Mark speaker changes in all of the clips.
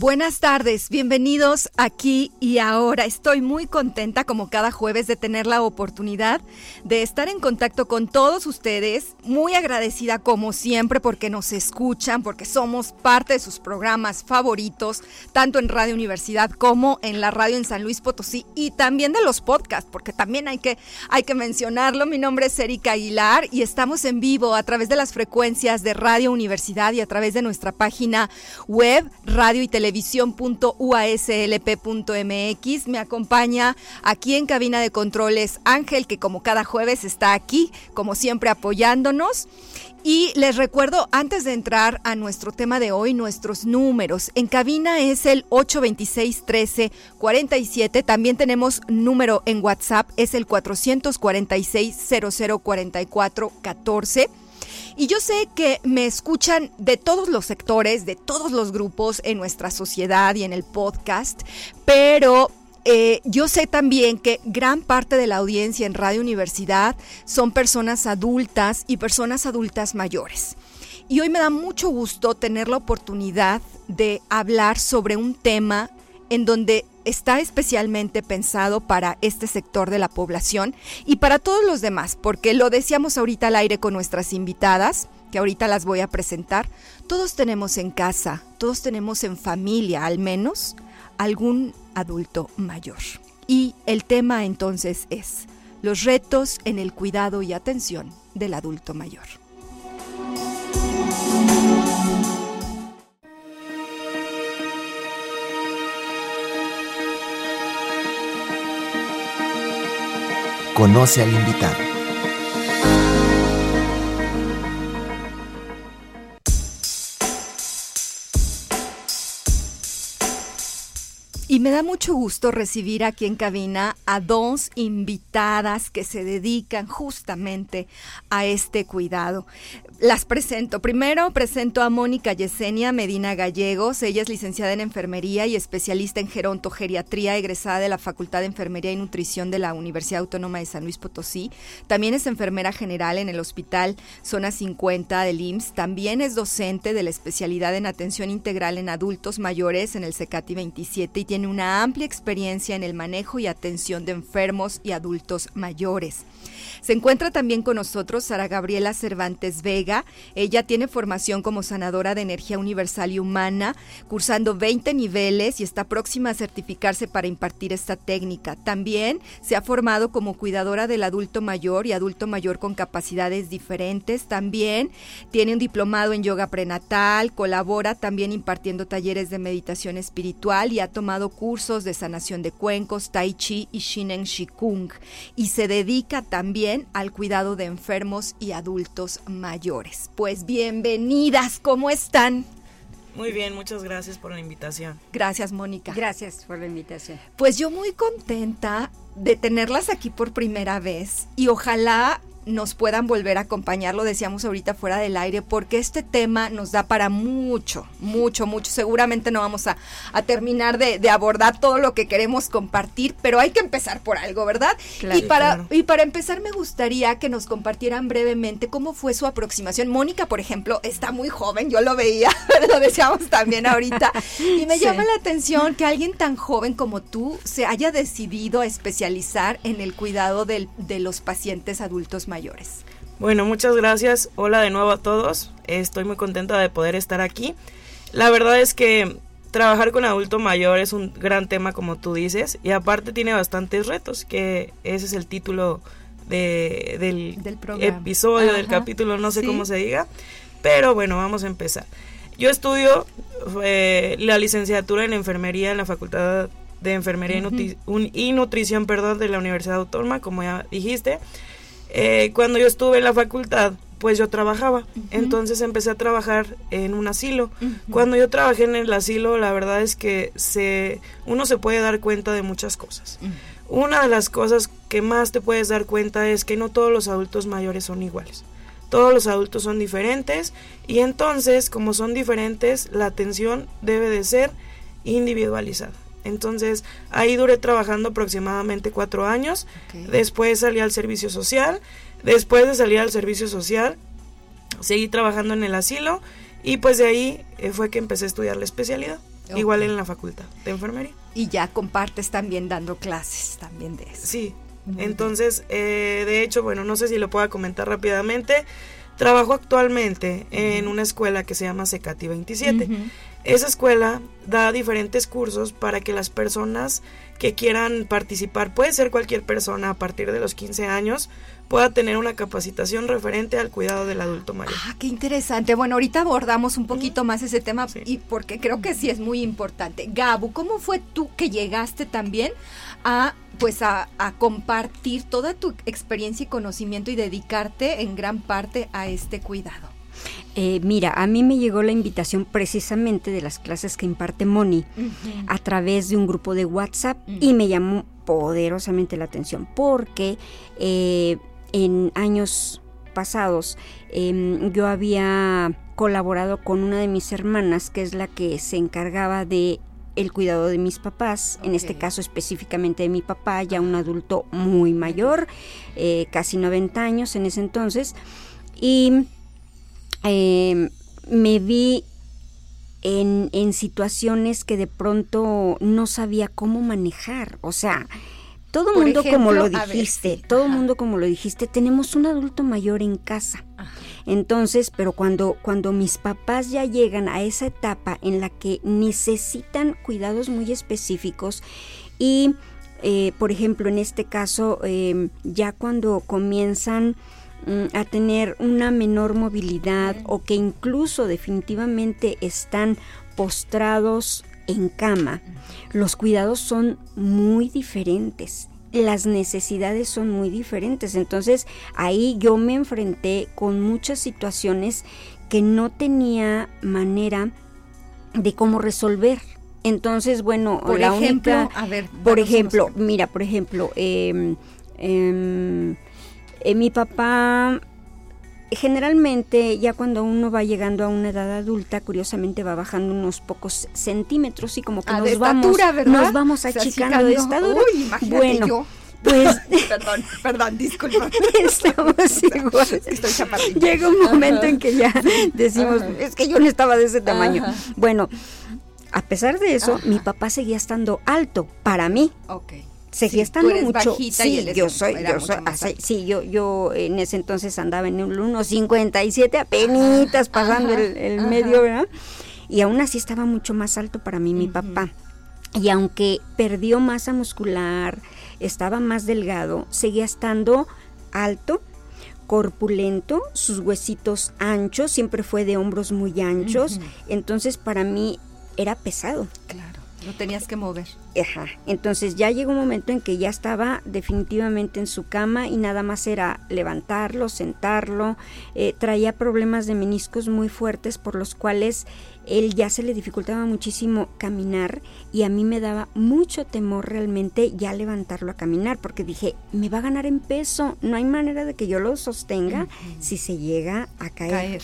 Speaker 1: Buenas tardes, bienvenidos aquí y ahora. Estoy muy contenta como cada jueves de tener la oportunidad de estar en contacto con todos ustedes. Muy agradecida como siempre porque nos escuchan, porque somos parte de sus programas favoritos, tanto en Radio Universidad como en la radio en San Luis Potosí y también de los podcasts, porque también hay que, hay que mencionarlo. Mi nombre es Erika Aguilar y estamos en vivo a través de las frecuencias de Radio Universidad y a través de nuestra página web, radio y televisión televisión.uaslp.mx. Me acompaña aquí en cabina de controles Ángel, que como cada jueves está aquí, como siempre apoyándonos. Y les recuerdo, antes de entrar a nuestro tema de hoy, nuestros números. En cabina es el 826 13 47. También tenemos número en WhatsApp, es el 446 0044 14. Y yo sé que me escuchan de todos los sectores, de todos los grupos en nuestra sociedad y en el podcast, pero eh, yo sé también que gran parte de la audiencia en Radio Universidad son personas adultas y personas adultas mayores. Y hoy me da mucho gusto tener la oportunidad de hablar sobre un tema en donde está especialmente pensado para este sector de la población y para todos los demás, porque lo decíamos ahorita al aire con nuestras invitadas, que ahorita las voy a presentar, todos tenemos en casa, todos tenemos en familia al menos algún adulto mayor. Y el tema entonces es los retos en el cuidado y atención del adulto mayor.
Speaker 2: Conoce al invitado.
Speaker 1: Y me da mucho gusto recibir aquí en cabina a dos invitadas que se dedican justamente a este cuidado. Las presento. Primero presento a Mónica Yesenia Medina Gallegos. Ella es licenciada en enfermería y especialista en gerontogeriatría, egresada de la Facultad de Enfermería y Nutrición de la Universidad Autónoma de San Luis Potosí. También es enfermera general en el Hospital Zona 50 del IMSS. También es docente de la especialidad en atención integral en adultos mayores en el CECATI 27 y tiene una amplia experiencia en el manejo y atención de enfermos y adultos mayores. Se encuentra también con nosotros Sara Gabriela Cervantes Vega. Ella tiene formación como sanadora de energía universal y humana, cursando 20 niveles y está próxima a certificarse para impartir esta técnica. También se ha formado como cuidadora del adulto mayor y adulto mayor con capacidades diferentes. También tiene un diplomado en yoga prenatal, colabora también impartiendo talleres de meditación espiritual y ha tomado cursos de sanación de cuencos, tai chi y shinen shikung y se dedica también al cuidado de enfermos y adultos mayores. Pues bienvenidas, ¿cómo están?
Speaker 3: Muy bien, muchas gracias por la invitación.
Speaker 1: Gracias, Mónica.
Speaker 4: Gracias por la invitación.
Speaker 1: Pues yo muy contenta de tenerlas aquí por primera vez y ojalá nos puedan volver a acompañar, lo decíamos ahorita fuera del aire, porque este tema nos da para mucho, mucho, mucho. Seguramente no vamos a, terminar de, abordar todo lo que queremos compartir, pero hay que empezar por algo, ¿verdad? y, para, y para empezar me gustaría que nos compartieran brevemente cómo fue su aproximación. Mónica, por ejemplo, está muy joven, yo lo veía, lo decíamos también ahorita, y me llama la atención que alguien tan joven como tú se haya decidido a especializar en el cuidado de los pacientes adultos mayores.
Speaker 3: Bueno, muchas gracias. Hola de nuevo a todos. Estoy muy contenta de poder estar aquí. La verdad es que trabajar con adulto mayor es un gran tema como tú dices y aparte tiene bastantes retos, que ese es el título del, episodio, del capítulo, no sé cómo se diga. Pero bueno, vamos a empezar. Yo estudio eh, la licenciatura en enfermería en la Facultad de Enfermería y, Nutrición perdón, de la Universidad Autónoma, como ya dijiste. Eh, cuando yo estuve en la facultad, pues yo trabajaba. Entonces empecé a trabajar en un asilo. Cuando yo trabajé en el asilo, la verdad es que se, uno se puede dar cuenta de muchas cosas. Una de las cosas que más te puedes dar cuenta es que no todos los adultos mayores son iguales. Todos los adultos son diferentes y entonces, como son diferentes, la atención debe de ser individualizada. Entonces, ahí duré trabajando aproximadamente cuatro años. Después salí al servicio social. Después de salir al servicio social, seguí trabajando en el asilo y pues de ahí eh, fue que empecé a estudiar la especialidad. Igual en la facultad de enfermería.
Speaker 1: Y ya compartes también dando clases también de eso.
Speaker 3: Sí, entonces, eh, de hecho, bueno, no sé si lo pueda comentar rápidamente. Trabajo actualmente en una escuela que se llama Secati 27. Esa escuela da diferentes cursos para que las personas que quieran participar, puede ser cualquier persona a partir de los 15 años, pueda tener una capacitación referente al cuidado del adulto mayor.
Speaker 1: Ah, qué interesante. Bueno, ahorita abordamos un poquito más ese tema y porque creo que sí es muy importante. Gabu, ¿cómo fue tú que llegaste también a pues a, compartir toda tu experiencia y conocimiento y dedicarte en gran parte a este cuidado?
Speaker 4: Eh, mira, a mí me llegó la invitación precisamente de las clases que imparte Moni a través de un grupo de WhatsApp y me llamó poderosamente la atención porque eh, en años pasados em, yo había colaborado con una de mis hermanas que es la que se encargaba de el cuidado de mis papás, en este caso específicamente de mi papá, ya un adulto muy mayor, eh, casi 90 años en ese entonces, y em, me vi en, en, situaciones que de pronto no sabía cómo manejar, o sea, todo mundo como lo dijiste, todo mundo como lo dijiste, tenemos un adulto mayor en casa. Entonces, pero cuando, cuando mis papás ya llegan a esa etapa en la que necesitan cuidados muy específicos y, eh, por ejemplo, en este caso, em, ya cuando comienzan a tener una menor movilidad o que incluso definitivamente están postrados en cama, los cuidados son muy diferentes las necesidades son muy diferentes. Entonces ahí yo me enfrenté con muchas situaciones que no tenía manera de cómo resolver. Entonces, bueno,
Speaker 1: por la ejemplo, a ver,
Speaker 4: por ejemplo, mira, por ejemplo, eh, eh, mi papá generalmente ya cuando uno va llegando a una edad adulta, curiosamente va bajando unos pocos centímetros y como que
Speaker 1: ah,
Speaker 4: nos vamos, nos vamos achicando de estatura.
Speaker 1: bueno, pues perdón, perdón, disculpa.
Speaker 4: Estamos igual. Estoy Llega un momento en que ya decimos, es que yo no estaba de ese tamaño. Bueno, a pesar de eso, mi papá seguía estando alto para mí.
Speaker 1: Okay
Speaker 4: seguía estando mucho. Sí, yo soy, yo soy, sí, yo, yo en ese entonces andaba en un 1.57, apenitas pasando el, medio, ¿verdad? Y aún así estaba mucho más alto para mí mi papá. Y aunque perdió masa muscular, estaba más delgado, seguía estando alto, corpulento, sus huesitos anchos, siempre fue de hombros muy anchos, entonces para mí era pesado.
Speaker 1: Claro. Lo tenías que mover.
Speaker 4: Ajá. Entonces ya llegó un momento en que ya estaba definitivamente en su cama y nada más era levantarlo, sentarlo. Eh, traía problemas de meniscos muy fuertes por los cuales él ya se le dificultaba muchísimo caminar y a mí me daba mucho temor realmente ya levantarlo a caminar porque dije, me va a ganar en peso, no hay manera de que yo lo sostenga si se llega a caer.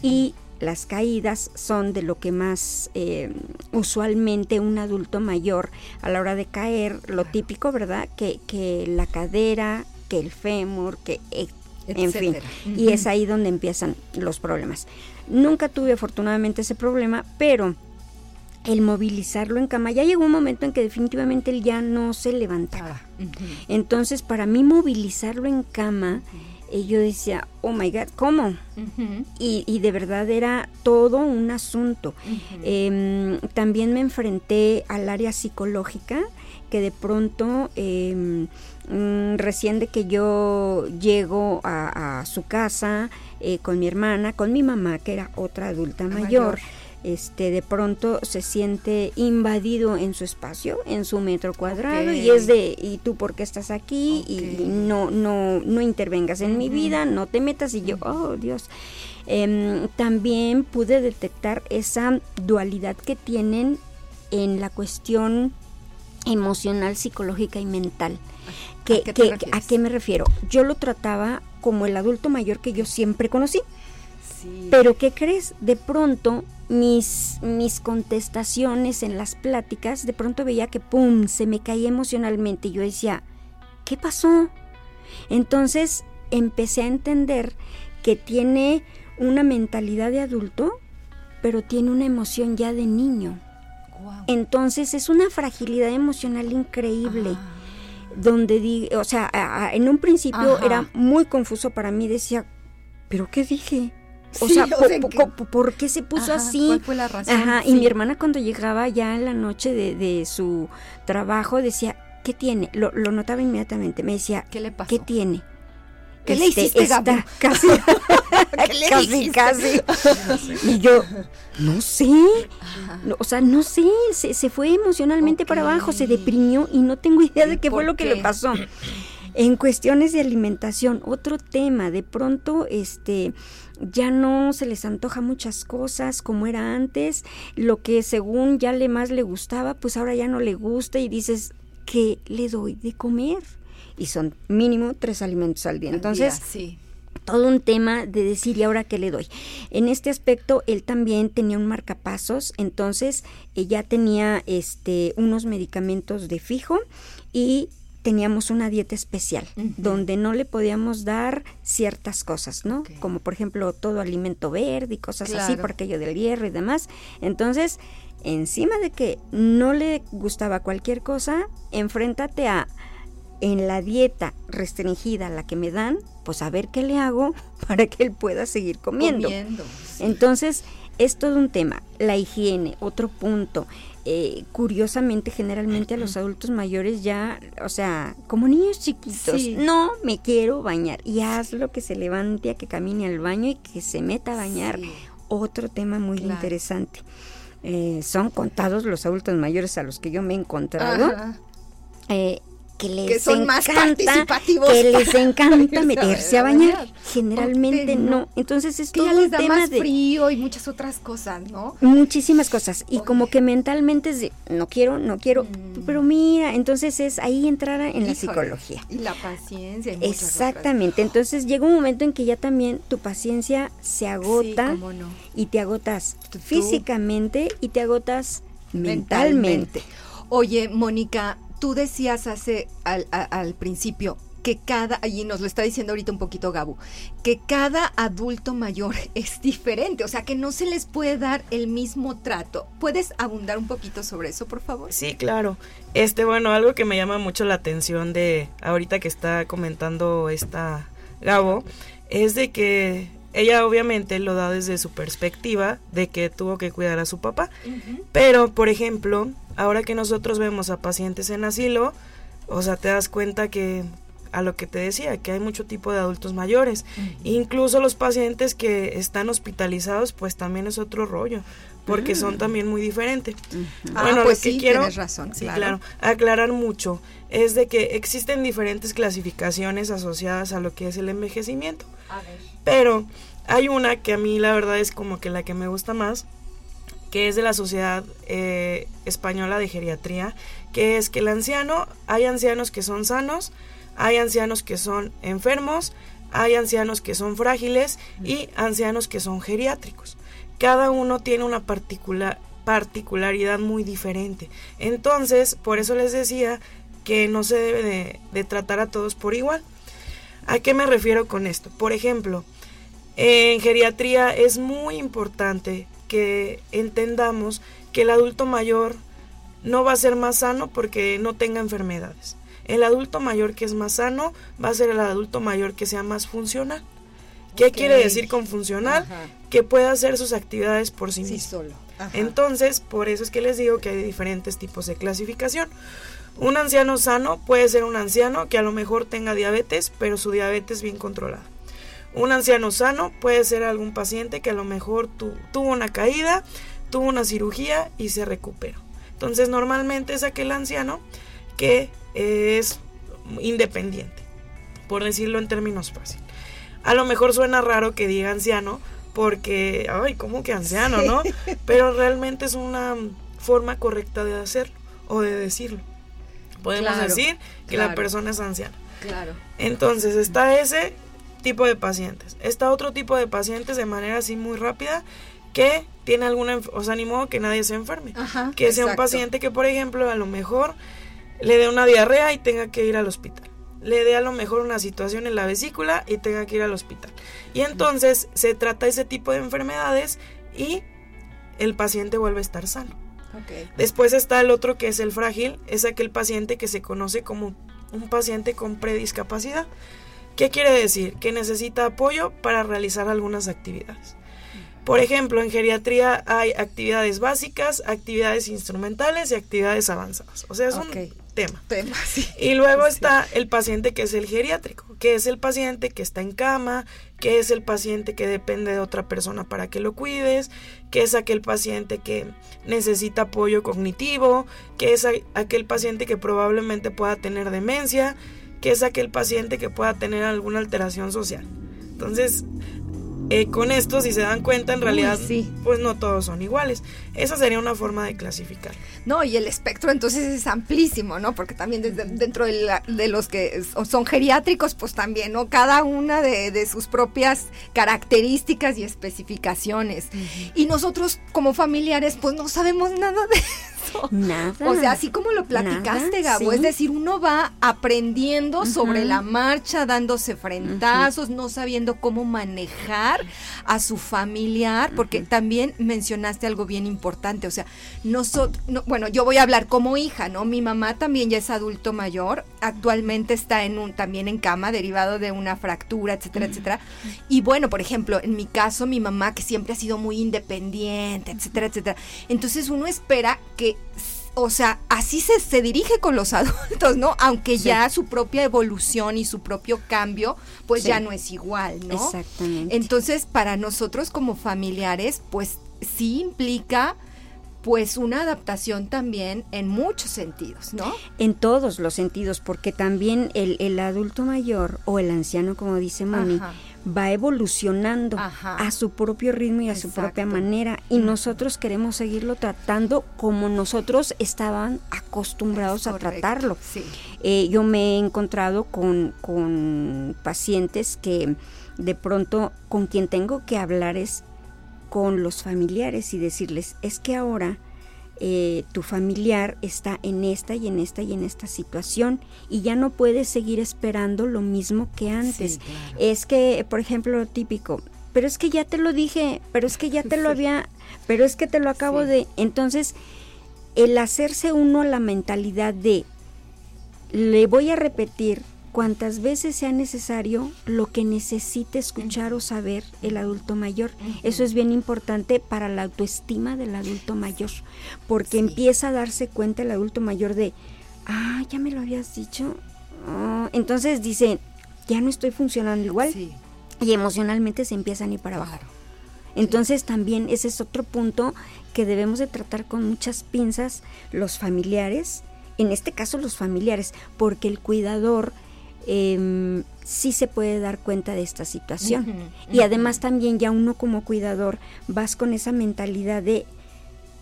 Speaker 4: Y las caídas son de lo que más eh, usualmente un adulto mayor a la hora de caer, lo típico, ¿verdad? Que, que la cadera, que el fémur, que e, en fin. Y es ahí donde empiezan los problemas. Nunca tuve afortunadamente ese problema, pero el movilizarlo en cama, ya llegó un momento en que definitivamente él ya no se levantaba. Entonces, para mí movilizarlo en cama y yo decía, oh my God, ¿cómo? y, de verdad era todo un asunto. Em, también me enfrenté al área psicológica, que de pronto, mm, recién de que yo llego a, su casa eh, con mi hermana, con mi mamá, que era otra adulta mayor, este de pronto se siente invadido en su espacio, en su metro cuadrado y es de y tú por qué estás aquí y no no no intervengas en mi vida, no te metas y yo, oh Dios. Em, también pude detectar esa dualidad que tienen en la cuestión emocional, psicológica y mental. Que, ¿A, qué me refiero? Yo lo trataba como el adulto mayor que yo siempre conocí. Pero ¿qué crees? De pronto mis, mis contestaciones en las pláticas, de pronto veía que ¡pum! se me caía emocionalmente y yo decía, ¿qué pasó? Entonces empecé a entender que tiene una mentalidad de adulto, pero tiene una emoción ya de niño. Entonces es una fragilidad emocional increíble. Ah. Donde, di, o sea, en un principio era muy confuso para mí, decía, ¿pero qué dije? O sea, por, qué se puso así?
Speaker 1: ¿Cuál fue la razón?
Speaker 4: Ajá, y mi hermana cuando llegaba ya en la noche de, su trabajo decía, ¿qué tiene? Lo, lo, notaba inmediatamente, me decía, ¿qué le pasó? ¿Qué tiene?
Speaker 1: ¿Qué le este, hiciste, Gabo?
Speaker 4: Casi, casi, casi. Y yo, no sé, o sea, no sé, se, se fue emocionalmente para abajo, se deprimió y no tengo idea de qué fue lo que le pasó. En cuestiones de alimentación, otro tema, de pronto, este, ya no se les antoja muchas cosas como era antes, lo que según ya le más le gustaba, pues ahora ya no le gusta y dices, ¿qué le doy de comer? y son mínimo tres alimentos al día. Entonces, todo un tema de decir, ¿y ahora qué le doy? En este aspecto, él también tenía un marcapasos, entonces ella tenía este, unos medicamentos de fijo y teníamos una dieta especial donde no le podíamos dar ciertas cosas, ¿no? Como por ejemplo todo alimento verde y cosas así por aquello del hierro y demás. Entonces, encima de que no le gustaba cualquier cosa, enfréntate a en la dieta restringida la que me dan, pues a ver qué le hago para que él pueda seguir comiendo. Entonces, es todo un tema. La higiene, otro punto. Eh, curiosamente, generalmente a los adultos mayores ya, o sea, como niños chiquitos, no me quiero bañar. Y haz lo que se levante a que camine al baño y que se meta a bañar. Otro tema muy interesante. Eh, son contados los adultos mayores a los que yo me he encontrado. Eh, que les
Speaker 1: son
Speaker 4: encanta,
Speaker 1: más participativos
Speaker 4: que les encanta meterse a bañar. Generalmente no. Entonces es que
Speaker 1: ya les da más frío y muchas otras cosas, ¿no?
Speaker 4: Muchísimas cosas. Y como que mentalmente es de no quiero, no quiero. Mm. Pero mira, entonces es ahí entrar en la psicología.
Speaker 1: Y la paciencia.
Speaker 4: Exactamente. Entonces llega un momento en que ya también tu paciencia se agota y te agotas físicamente y te agotas mentalmente.
Speaker 1: Oye, Mónica, tú decías hace al, principio que cada, y nos lo está diciendo ahorita un poquito Gabu, que cada adulto mayor es diferente, o sea que no se les puede dar el mismo trato. ¿Puedes abundar un poquito sobre eso, por favor?
Speaker 3: Sí, claro. Este, bueno, algo que me llama mucho la atención de ahorita que está comentando esta Gabo, es de que ella obviamente lo da desde su perspectiva de que tuvo que cuidar a su papá. Pero, por ejemplo, ahora que nosotros vemos a pacientes en asilo, o sea, te das cuenta que a lo que te decía, que hay mucho tipo de adultos mayores. Incluso los pacientes que están hospitalizados, pues también es otro rollo, porque son también muy diferentes.
Speaker 1: Bueno, ah, pues que sí, quiero, tienes razón,
Speaker 3: sí, claro. aclarar mucho es de que existen diferentes clasificaciones asociadas a lo que es el envejecimiento. A ver. Pero hay una que a mí la verdad es como que la que me gusta más, que es de la Sociedad eh, Española de Geriatría, que es que el anciano, hay ancianos que son sanos, hay ancianos que son enfermos, hay ancianos que son frágiles y ancianos que son geriátricos. Cada uno tiene una particular, particularidad muy diferente. Entonces, por eso les decía que no se debe de tratar a todos por igual. ¿A qué me refiero con esto? Por ejemplo, en geriatría es muy importante que entendamos que el adulto mayor no va a ser más sano porque no tenga enfermedades. El adulto mayor que es más sano va a ser el adulto mayor que sea más funcional. ¿Qué quiere decir con funcional? Que pueda hacer sus actividades por sí, mismo. Solo. Entonces, por eso es que les digo que hay diferentes tipos de clasificación. Un anciano sano puede ser un anciano que a lo mejor tenga diabetes, pero su diabetes bien controlada. Un anciano sano puede ser algún paciente que a lo mejor tuvo una caída, tuvo una cirugía y se recuperó. Entonces normalmente es aquel anciano que es independiente, por decirlo en términos fáciles. A lo mejor suena raro que diga anciano porque, ay, ¿cómo que anciano, no? Pero realmente es una forma correcta de hacerlo o de decirlo. Podemos decir que la persona es anciana.
Speaker 1: Claro.
Speaker 3: Entonces está ese tipo de pacientes. Está otro tipo de pacientes de manera así muy rápida que tiene alguna, o sea, ni modo que nadie se enferme. que sea un paciente que, por ejemplo, a lo mejor le dé una diarrea y tenga que ir al hospital. Le dé a lo mejor una situación en la vesícula y tenga que ir al hospital. Y entonces se trata ese tipo de enfermedades y el paciente vuelve a estar sano. Después está el otro que es el frágil, es aquel paciente que se conoce como un paciente con prediscapacidad. ¿Qué quiere decir? Que necesita apoyo para realizar algunas actividades. Por ejemplo, en geriatría hay actividades básicas, actividades instrumentales y actividades avanzadas. O sea, es un tema. Y luego está el paciente que es el geriátrico, que es el paciente que está en cama, que es el paciente que depende de otra persona para que lo cuides, que es aquel paciente que necesita apoyo cognitivo, que es aquel paciente que probablemente pueda tener demencia, que es aquel paciente que pueda tener alguna alteración social. Entonces, eh, con esto, si se dan cuenta, en realidad, pues no todos son iguales. Esa sería una forma de clasificar.
Speaker 1: No, y el espectro entonces es amplísimo, ¿no? Porque también desde, dentro de, los que son geriátricos, pues también, ¿no? Cada una de, sus propias características y especificaciones. Y nosotros como familiares, pues no sabemos nada de eso.
Speaker 4: Nada.
Speaker 1: O sea, así como lo platicaste, Gabo, es decir, uno va aprendiendo sobre la marcha, dándose frentazos, no sabiendo cómo manejar a su familiar, porque también mencionaste algo bien importante, o sea, nosotros, bueno, yo voy a hablar como hija, ¿no? Mi mamá también ya es adulto mayor, actualmente está en un, también en cama, derivado de una fractura, etcétera, etcétera. Y bueno, por ejemplo, en mi caso, mi mamá que siempre ha sido muy independiente, etcétera, etcétera. Entonces uno espera que o sea, así se, se, dirige con los adultos, ¿no? Aunque ya su propia evolución y su propio cambio, pues ya no es igual, ¿no?
Speaker 4: Exactamente.
Speaker 1: Entonces, para nosotros como familiares, pues sí implica pues una adaptación también en muchos sentidos, ¿no?
Speaker 4: En todos los sentidos, porque también el, el adulto mayor o el anciano, como dice Moni, va evolucionando a su propio ritmo y a su propia manera y nosotros queremos seguirlo tratando como nosotros estaban acostumbrados a tratarlo. Eh, yo me he encontrado con, con pacientes que de pronto con quien tengo que hablar es con los familiares y decirles, es que ahora eh, tu familiar está en esta y en esta y en esta situación y ya no puedes seguir esperando lo mismo que antes. Es que, por ejemplo, lo típico, pero es que ya te lo dije, pero es que ya te lo había, pero es que te lo acabo de... Entonces, el hacerse uno la mentalidad de, le voy a repetir cuantas veces sea necesario lo que necesite escuchar o saber el adulto mayor. Eso es bien importante para la autoestima del adulto mayor, porque empieza a darse cuenta el adulto mayor de, ah, ya me lo habías dicho. Ah, entonces dice, ya no estoy funcionando igual. Y emocionalmente se empiezan a ir para abajo. Entonces también ese es otro punto que debemos de tratar con muchas pinzas los familiares, en este caso los familiares, porque el cuidador eh, sí se puede dar cuenta de esta situación. y además también ya uno como cuidador vas con esa mentalidad de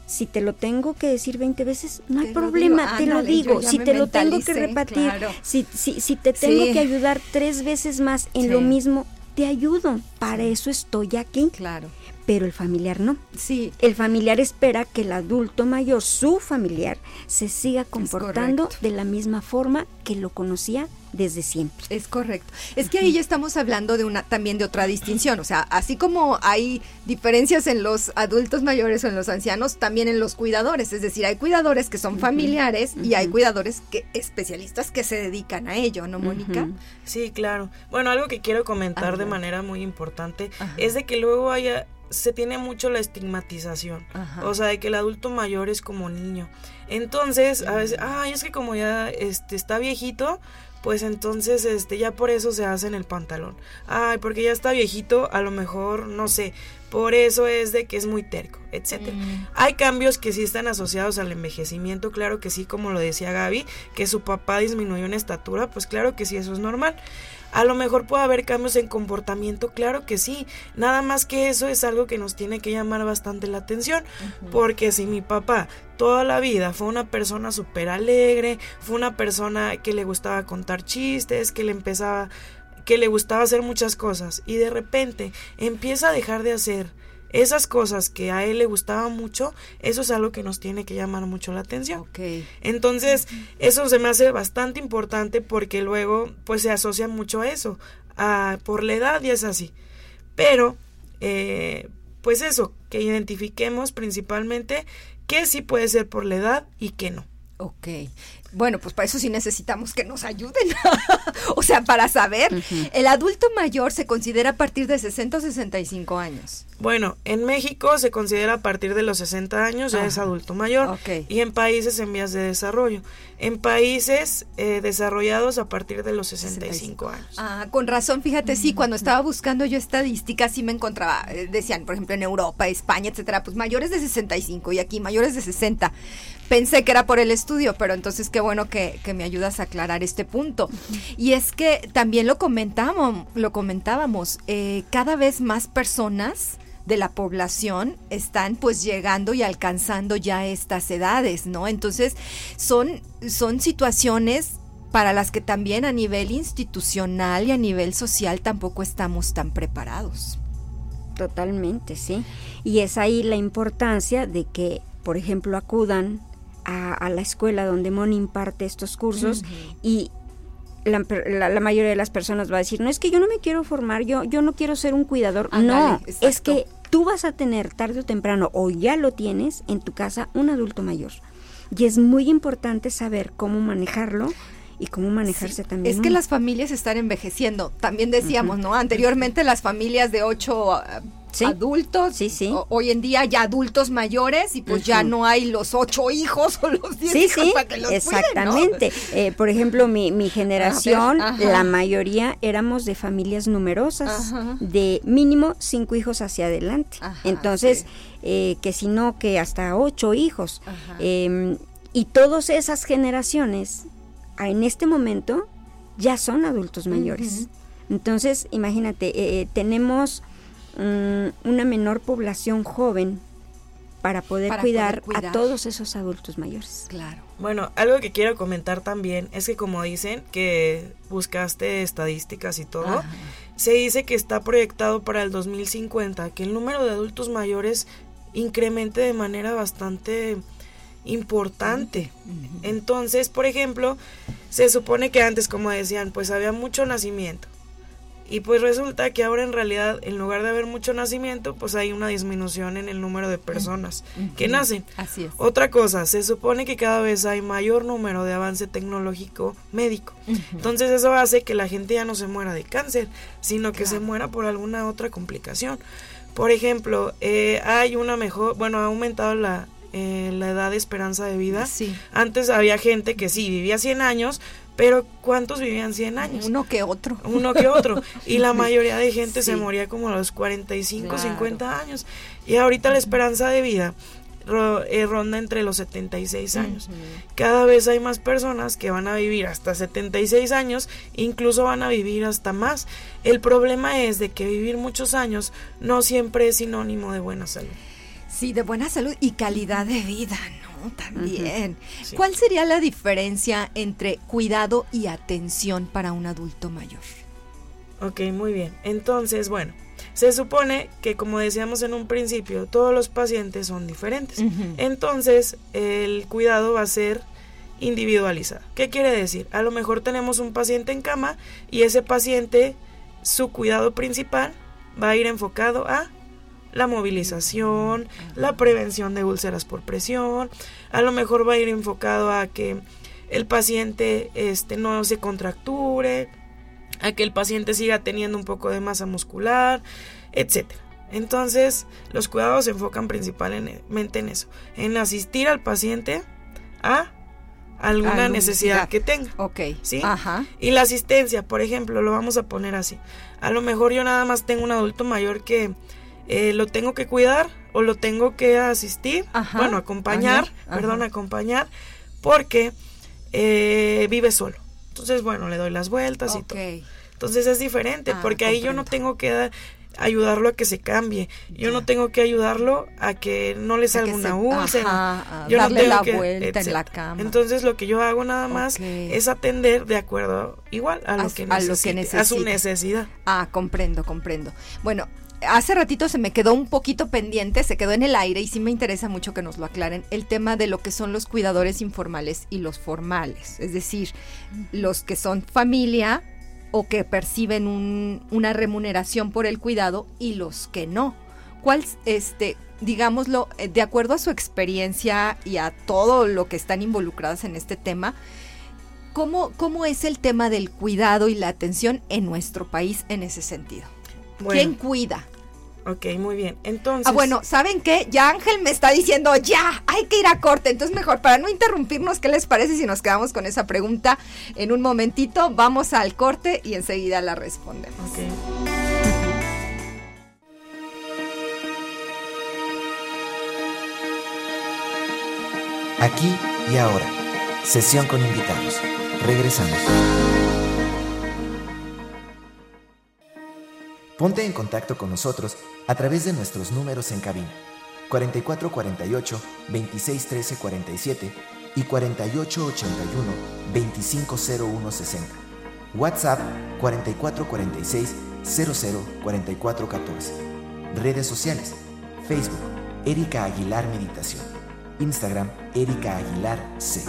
Speaker 4: si te lo tengo que decir 20 veces, no hay problema, te lo digo. Si te lo tengo que repetir, si, si, si, te tengo que ayudar tres veces más en lo mismo, te ayudo. Para eso estoy aquí.
Speaker 1: Claro.
Speaker 4: Pero el familiar no.
Speaker 1: Sí.
Speaker 4: El familiar espera que el adulto mayor, su familiar, se siga comportando de la misma forma que lo conocía desde siempre.
Speaker 1: Es correcto. Es que ahí ya estamos hablando de una también de otra distinción, o sea, así como hay diferencias en los adultos mayores o en los ancianos, también en los cuidadores, es decir, hay cuidadores que son familiares y hay cuidadores que especialistas que se dedican a ello, ¿no, Mónica?
Speaker 3: Sí, claro. Bueno, algo que quiero comentar de manera muy importante es de que luego haya se tiene mucho la estigmatización. O sea, de que el adulto mayor es como niño. Entonces, a veces, ay, es que como ya este, está viejito, pues entonces este ya por eso se hace en el pantalón. Ay, porque ya está viejito, a lo mejor no sé, por eso es de que es muy terco, etcétera. Mm. Hay cambios que sí están asociados al envejecimiento, claro que sí, como lo decía Gaby, que su papá disminuyó en estatura, pues claro que sí, eso es normal. A lo mejor puede haber cambios en comportamiento, claro que sí. Nada más que eso es algo que nos tiene que llamar bastante la atención. Porque si mi papá toda la vida fue una persona súper alegre, fue una persona que le gustaba contar chistes, que le empezaba, que le gustaba hacer muchas cosas y de repente empieza a dejar de hacer esas cosas que a él le gustaban mucho, eso es algo que nos tiene que llamar mucho la atención.
Speaker 1: Okay.
Speaker 3: Entonces, eso se me hace bastante importante porque luego, pues se asocia mucho a eso, a, por la edad y es así. Pero, eh, pues eso, que identifiquemos principalmente qué sí puede ser por la edad y qué no.
Speaker 1: Ok. Bueno, pues para eso sí necesitamos que nos ayuden. o sea, para saber, el adulto mayor se considera a partir de 60 o 65 años.
Speaker 3: Bueno, en México se considera a partir de los 60 años ya es adulto mayor. Y en países en vías de desarrollo. En países eh, desarrollados a partir de los 65 años.
Speaker 1: Ah, con razón, fíjate, sí, cuando estaba buscando yo estadísticas, sí me encontraba, eh, decían, por ejemplo, en Europa, España, etcétera, pues mayores de 65 y aquí mayores de 60 pensé que era por el estudio, pero entonces qué bueno que, me ayudas a aclarar este punto. Y es que también lo comentábamos, lo comentábamos, eh, cada vez más personas de la población están pues llegando y alcanzando ya estas edades, ¿no? Entonces son, son situaciones para las que también a nivel institucional y a nivel social tampoco estamos tan preparados.
Speaker 4: Totalmente, sí. Y es ahí la importancia de que, por ejemplo, acudan a, la escuela donde Moni imparte estos cursos y la, mayoría de las personas va a decir, no es que yo no me quiero formar, yo, yo no quiero ser un cuidador. no, es que tú vas a tener tarde o temprano, o ya lo tienes en tu casa, un adulto mayor. Y es muy importante saber cómo manejarlo y cómo manejarse también.
Speaker 1: Es que las familias están envejeciendo. También decíamos, ¿no? Anteriormente las familias de adultos.
Speaker 4: Sí, sí.
Speaker 1: hoy en día ya adultos mayores y pues ya no hay los ocho hijos o los diez hijos para que los
Speaker 4: Exactamente. Eh, por ejemplo, mi, mi generación, la mayoría éramos de familias numerosas, de mínimo cinco hijos hacia adelante. Entonces, eh, que si no, que hasta ocho hijos. Em, y todas esas generaciones, en este momento, ya son adultos mayores. Entonces, imagínate, eh, tenemos una menor población joven para poder, cuidar, a todos esos adultos mayores.
Speaker 1: Claro.
Speaker 3: Bueno, algo que quiero comentar también es que como dicen que buscaste estadísticas y todo, se dice que está proyectado para el 2050 que el número de adultos mayores incremente de manera bastante importante. Entonces, por ejemplo, se supone que antes, como decían, pues había mucho nacimiento. Y pues resulta que ahora en realidad, en lugar de haber mucho nacimiento, pues hay una disminución en el número de personas que nacen.
Speaker 1: Así es.
Speaker 3: Otra cosa, se supone que cada vez hay mayor número de avance tecnológico médico. Entonces eso hace que la gente ya no se muera de cáncer, sino que se muera por alguna otra complicación. Por ejemplo, eh, hay una mejor, bueno, ha aumentado la, eh, la edad de esperanza de vida.
Speaker 1: Sí.
Speaker 3: Antes había gente que sí vivía 100 años, pero ¿cuántos vivían 100 años?
Speaker 1: Uno que otro.
Speaker 3: Uno que otro. Y la mayoría de gente se moría como a los 45, 50 años. Y ahorita la esperanza de vida eh, ronda entre los 76 años. Cada vez hay más personas que van a vivir hasta 76 años, incluso van a vivir hasta más. El problema es de que vivir muchos años no siempre es sinónimo de buena salud.
Speaker 1: Sí, de buena salud y calidad de vida, ¿no? También. ¿Cuál sería la diferencia entre cuidado y atención para un adulto mayor?
Speaker 3: Ok, muy bien. Entonces, bueno, se supone que como decíamos en un principio, todos los pacientes son diferentes. Entonces, el cuidado va a ser individualizado. ¿Qué quiere decir? A lo mejor tenemos un paciente en cama y ese paciente, su cuidado principal va a ir enfocado a la movilización, la prevención de úlceras por presión, a lo mejor va a ir enfocado a que el paciente este, no se contracture, a que el paciente siga teniendo un poco de masa muscular, etcétera. Entonces, los cuidados se enfocan principalmente en eso, en asistir al paciente a alguna necesidad que tenga.
Speaker 1: Ok.
Speaker 3: ¿Sí? Ajá. Y la asistencia, por ejemplo, lo vamos a poner así. A lo mejor yo nada más tengo un adulto mayor que eh, lo tengo que cuidar o lo tengo que asistir, bueno, acompañar, perdón, acompañar, porque eh, vive solo. Entonces, bueno, le doy las vueltas y todo. Entonces es diferente, ah, porque ahí yo no tengo que ayudarlo a que se cambie. Yo no tengo que ayudarlo a que no le salga una úlcera. yo
Speaker 1: darle la vuelta en la cama.
Speaker 3: Entonces lo que yo hago nada más es atender de acuerdo igual a lo, que, necesita, a su necesidad.
Speaker 1: Ah, comprendo, comprendo. Bueno, hace ratito se me quedó un poquito pendiente, se quedó en el aire y sí me interesa mucho que nos lo aclaren, el tema de lo que son los cuidadores informales y los formales, es decir, los que son familia o que perciben una remuneración por el cuidado y los que no. ¿Cuál, este, digámoslo, eh, de acuerdo a su experiencia y a todo lo que están involucrados en este tema, ¿cómo, cómo es el tema del cuidado y la atención en nuestro país en ese sentido? ¿Quién cuida?
Speaker 3: Ok, muy bien. Entonces.
Speaker 1: Ah, bueno, ¿saben qué? Ya Ángel me está diciendo, ya, hay que ir a corte. Entonces, mejor, para no interrumpirnos, ¿qué les parece si nos quedamos con esa pregunta en un momentito? Vamos al corte y enseguida la respondemos. Ok.
Speaker 2: Aquí y ahora. Sesión con invitados. Regresamos. Ponte en contacto con nosotros a través de nuestros números en cabina 4448 2613 47 y 4881 250160. WhatsApp 4446 004414. Redes sociales: Facebook Erika Aguilar Meditación. Instagram Erika Aguilar C.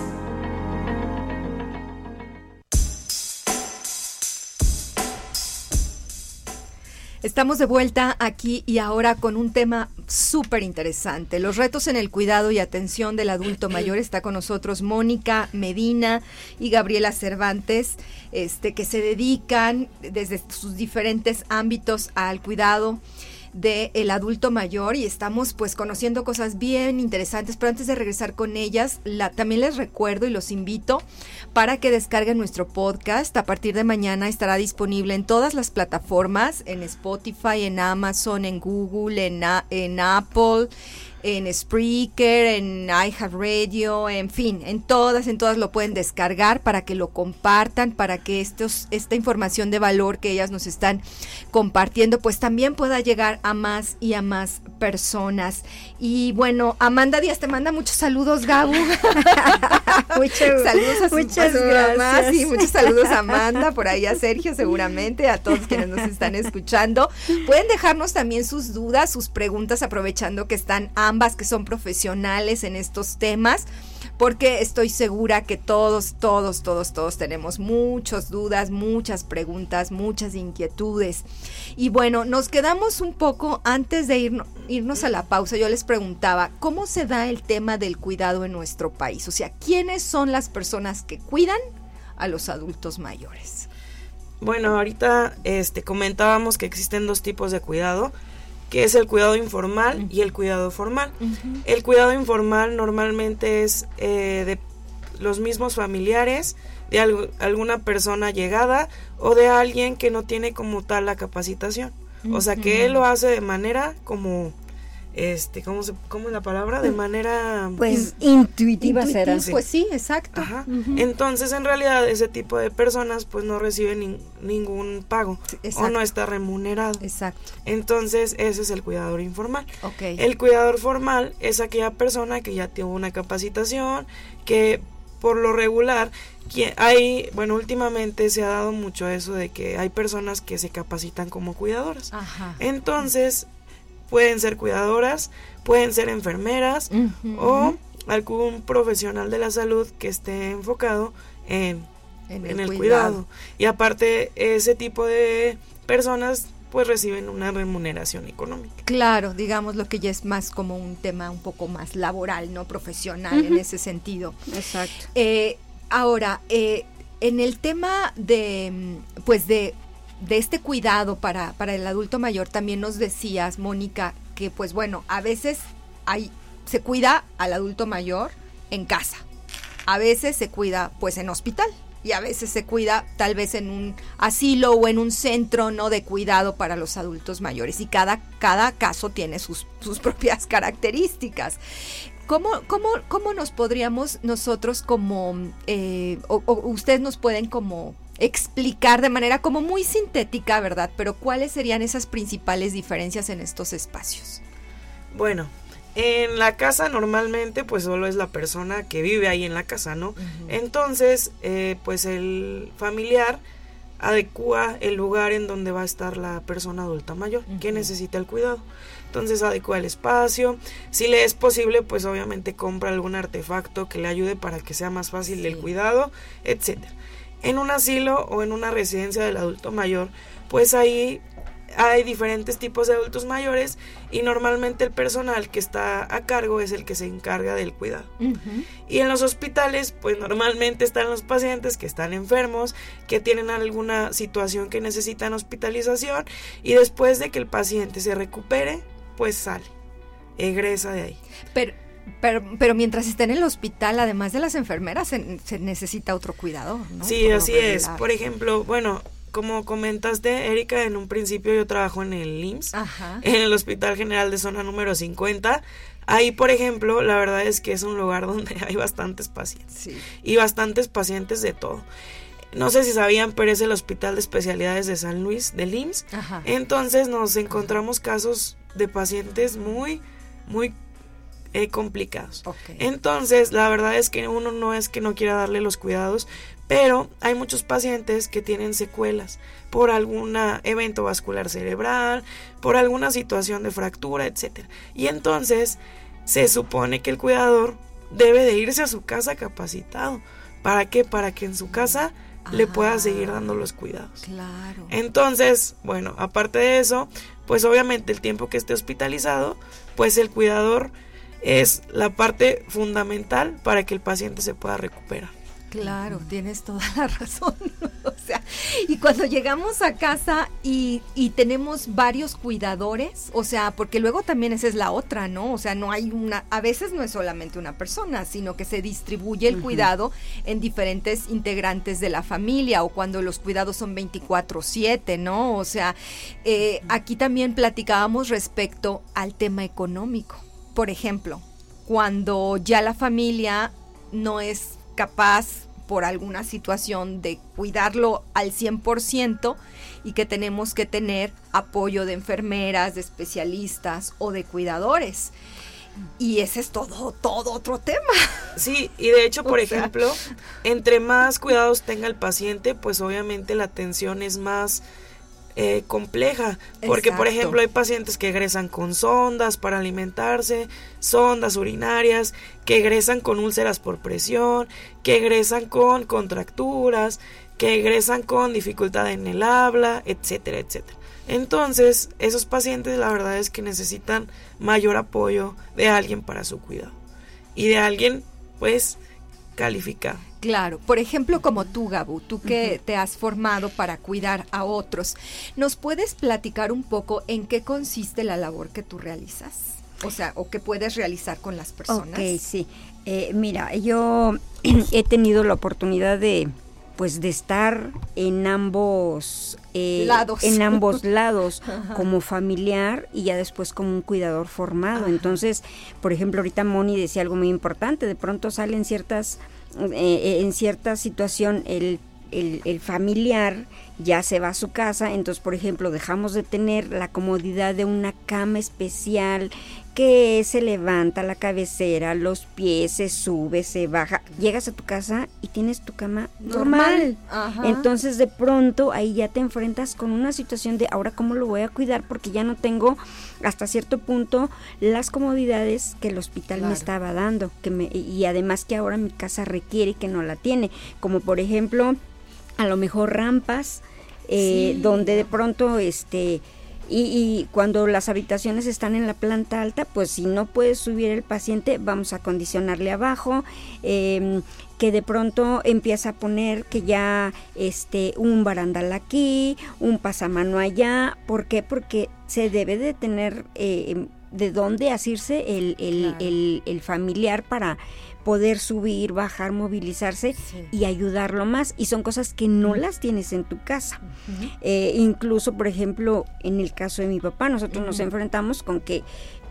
Speaker 1: Estamos de vuelta aquí y ahora con un tema súper interesante. Los retos en el cuidado y atención del adulto mayor. Está con nosotros Mónica Medina y Gabriela Cervantes, este, que se dedican desde sus diferentes ámbitos al cuidado del adulto mayor y estamos pues conociendo cosas bien interesantes, pero antes de regresar con ellas, la, también les recuerdo y los invito para que descarguen nuestro podcast. A partir de mañana estará disponible en todas las plataformas, en Spotify, en Amazon, en Google, en, en Apple en Spreaker, en iHeartRadio, en fin, en todas, en todas lo pueden descargar para que lo compartan, para que estos, esta información de valor que ellas nos están compartiendo, pues también pueda llegar a más y a más personas. Y bueno, Amanda Díaz te manda muchos saludos, Gabu.
Speaker 4: muchos saludos a, muchas gracias.
Speaker 1: y muchos saludos a Amanda, por ahí a Sergio seguramente, a todos quienes nos están escuchando. Pueden dejarnos también sus dudas, sus preguntas, aprovechando que están ambas que son profesionales en estos temas, porque estoy segura que todos, todos, todos, todos tenemos muchas dudas, muchas preguntas, muchas inquietudes. Y bueno, nos quedamos un poco antes de irnos, a la pausa. Yo les preguntaba, ¿cómo se da el tema del cuidado en nuestro país? O sea, ¿quiénes son las personas que cuidan a los adultos mayores?
Speaker 3: Bueno, ahorita este, comentábamos que existen dos tipos de cuidado que es el cuidado informal y el cuidado formal. El cuidado informal normalmente es eh, de los mismos familiares, de alguna persona llegada o de alguien que no tiene como tal la capacitación. O sea, que él lo hace de manera como este, ¿cómo, se, cómo es la palabra? De manera...
Speaker 4: Pues intuitiva, será.
Speaker 1: Pues sí, exacto.
Speaker 3: Entonces, en realidad, ese tipo de personas pues no reciben ningún pago o no está remunerado.
Speaker 1: Exacto.
Speaker 3: Entonces, ese es el cuidador informal.
Speaker 1: Okay.
Speaker 3: El cuidador formal es aquella persona que ya tuvo una capacitación, que por lo regular hay, bueno, últimamente se ha dado mucho eso de que hay personas que se capacitan como cuidadoras. Ajá. Entonces, pueden ser cuidadoras, pueden ser enfermeras o algún profesional de la salud que esté enfocado en, en, el, cuidado. Y aparte, ese tipo de personas pues reciben una remuneración económica.
Speaker 1: Claro, digamos lo que ya es más como un tema un poco más laboral, no profesional en ese sentido.
Speaker 4: Exacto.
Speaker 1: Eh, ahora, eh, en el tema de, pues de de este cuidado para, para el adulto mayor, también nos decías, Mónica, que pues bueno, a veces hay, se cuida al adulto mayor en casa, a veces se cuida pues en hospital y a veces se cuida tal vez en un asilo o en un centro no de cuidado para los adultos mayores y cada, cada caso tiene sus, sus propias características. ¿Cómo, cómo, cómo nos podríamos nosotros como, eh, o, o ustedes nos pueden como explicar de manera como muy sintética, ¿verdad? Pero ¿cuáles serían esas principales diferencias en estos espacios?
Speaker 3: Bueno, en la casa normalmente pues solo es la persona que vive ahí en la casa, ¿no? Entonces, eh, pues el familiar adecua el lugar en donde va a estar la persona adulta mayor que necesita el cuidado. Entonces adecua el espacio. Si le es posible, pues obviamente compra algún artefacto que le ayude para que sea más fácil el cuidado, etcétera. En un asilo o en una residencia del adulto mayor, pues ahí hay diferentes tipos de adultos mayores y normalmente el personal que está a cargo es el que se encarga del cuidado. Y en los hospitales, pues normalmente están los pacientes que están enfermos, que tienen alguna situación que necesitan hospitalización y después de que el paciente se recupere, pues sale, egresa de ahí.
Speaker 1: Pero pero, pero mientras esté en el hospital, además de las enfermeras, se, necesita otro cuidador, ¿no?
Speaker 3: Sí, así es. Por ejemplo, bueno, como comentaste, Erika, en un principio yo trabajo en el IMSS, en el Hospital General de Zona número 50. Ahí, por ejemplo, la verdad es que es un lugar donde hay bastantes pacientes. Y bastantes pacientes de todo. No sé si sabían, pero es el Hospital de Especialidades de San Luis, del IMSS. Entonces nos encontramos casos de pacientes muy, muy eh, complicados. Entonces, la verdad es que uno no es que no quiera darle los cuidados, pero hay muchos pacientes que tienen secuelas por algún evento vascular cerebral, por alguna situación de fractura, etc. Y entonces se supone que el cuidador debe de irse a su casa capacitado. ¿Para qué? Para que en su casa le pueda seguir dando los cuidados.
Speaker 1: Claro.
Speaker 3: Entonces, bueno, aparte de eso, pues obviamente el tiempo que esté hospitalizado, pues el cuidador es la parte fundamental para que el paciente se pueda recuperar.
Speaker 1: Claro, tienes toda la razón. o sea, y cuando llegamos a casa y, y, tenemos varios cuidadores, o sea, porque luego también esa es la otra, ¿no? O sea, no hay una, a veces no es solamente una persona, sino que se distribuye el cuidado en diferentes integrantes de la familia o cuando los cuidados son 24/7, ¿no? O sea, eh, aquí también platicábamos respecto al tema económico por ejemplo, cuando ya la familia no es capaz por alguna situación de cuidarlo al 100% y que tenemos que tener apoyo de enfermeras, de especialistas o de cuidadores. Y ese es todo, todo otro tema.
Speaker 3: Sí, y de hecho, por ejemplo, entre más cuidados tenga el paciente, pues obviamente la atención es más eh, compleja, porque por ejemplo hay pacientes que egresan con sondas para alimentarse, sondas urinarias, que egresan con úlceras por presión, que egresan con contracturas, que egresan con dificultad en el habla, etcétera, etcétera. Entonces, esos pacientes la verdad es que necesitan mayor apoyo de alguien para su cuidado y de alguien pues calificado.
Speaker 1: Claro, por ejemplo, como tú, Gabu, tú que te has formado para cuidar a otros, ¿nos puedes platicar un poco en qué consiste la labor que tú realizas? O sea, o que puedes realizar con las personas.
Speaker 4: Ok, sí. Eh, mira, yo he tenido la oportunidad de, pues, de estar en ambos
Speaker 1: eh, lados,
Speaker 4: en ambos lados, como familiar y ya después como un cuidador formado. Entonces, por ejemplo, ahorita Moni decía algo muy importante. De pronto salen ciertas eh, eh, en cierta situación el, el, familiar ya se va a su casa, entonces por ejemplo dejamos de tener la comodidad de una cama especial que se levanta la cabecera, los pies, se sube, se baja, llegas a tu casa y tienes tu cama normal. Entonces de pronto ahí ya te enfrentas con una situación de ahora cómo lo voy a cuidar porque ya no tengo hasta cierto punto las comodidades que el hospital me estaba dando que me, y además que ahora mi casa requiere que no la tiene, como por ejemplo a lo mejor rampas eh, donde de pronto este Y, cuando las habitaciones están en la planta alta, pues si no puede subir el paciente, vamos a condicionarle abajo. Em, que de pronto empieza a poner que ya este un barandal aquí, un pasamano allá, ¿por qué? Porque se debe de tener eh, de dónde asirse el, el, el, familiar para poder subir, bajar, movilizarse y ayudarlo más. Y son cosas que no las tienes en tu casa. Eh, incluso, por ejemplo, en el caso de mi papá, nosotros nos enfrentamos con que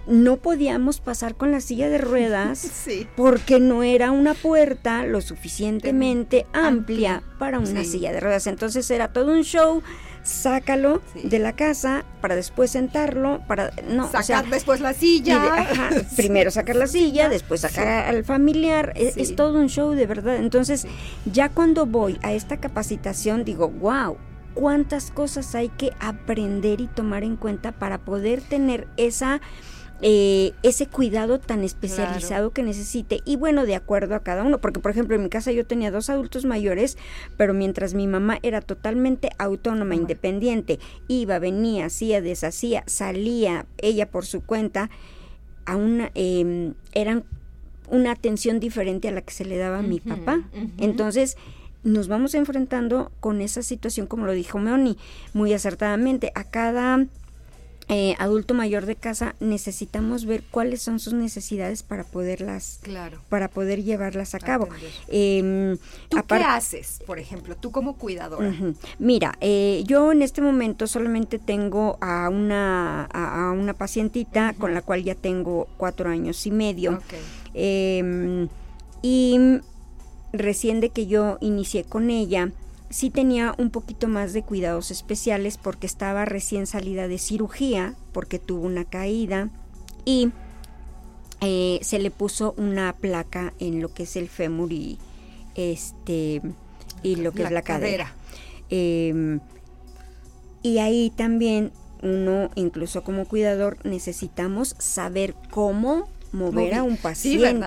Speaker 4: no podíamos pasar con la silla de ruedas porque no era una puerta lo suficientemente amplia, para una silla de ruedas. Entonces era todo un show sácalo de la casa para después sentarlo, para no
Speaker 1: sacar después la silla.
Speaker 4: primero sacar la silla, después sacar al familiar, es, es, todo un show de verdad. Entonces, ya cuando voy a esta capacitación digo, wow, cuántas cosas hay que aprender y tomar en cuenta para poder tener esa eh, ese cuidado tan especializado que necesite y bueno, de acuerdo a cada uno, porque por ejemplo en mi casa yo tenía dos adultos mayores, pero mientras mi mamá era totalmente autónoma, independiente, iba, venía, hacía, deshacía, salía ella por su cuenta, a una, em, eran una atención diferente a la que se le daba a mi papá. Entonces, nos vamos enfrentando con esa situación, como lo dijo Meoni muy acertadamente, a cada eh, adulto mayor de casa necesitamos ver cuáles son sus necesidades para poderlas para poder llevarlas a cabo.
Speaker 1: Eh, ¿Tú qué haces por ejemplo tú como cuidadora
Speaker 4: mira eh, yo en este momento solamente tengo a una a, una pacientita con la cual ya tengo cuatro años y medio. Em, y recién de que yo inicié con ella sí tenía un poquito más de cuidados especiales porque estaba recién salida de cirugía, porque tuvo una caída y eh, se le puso una placa en lo que es el fémur y este y lo que es la cadera. Em, y ahí también uno, incluso como cuidador, necesitamos saber cómo mover a un paciente,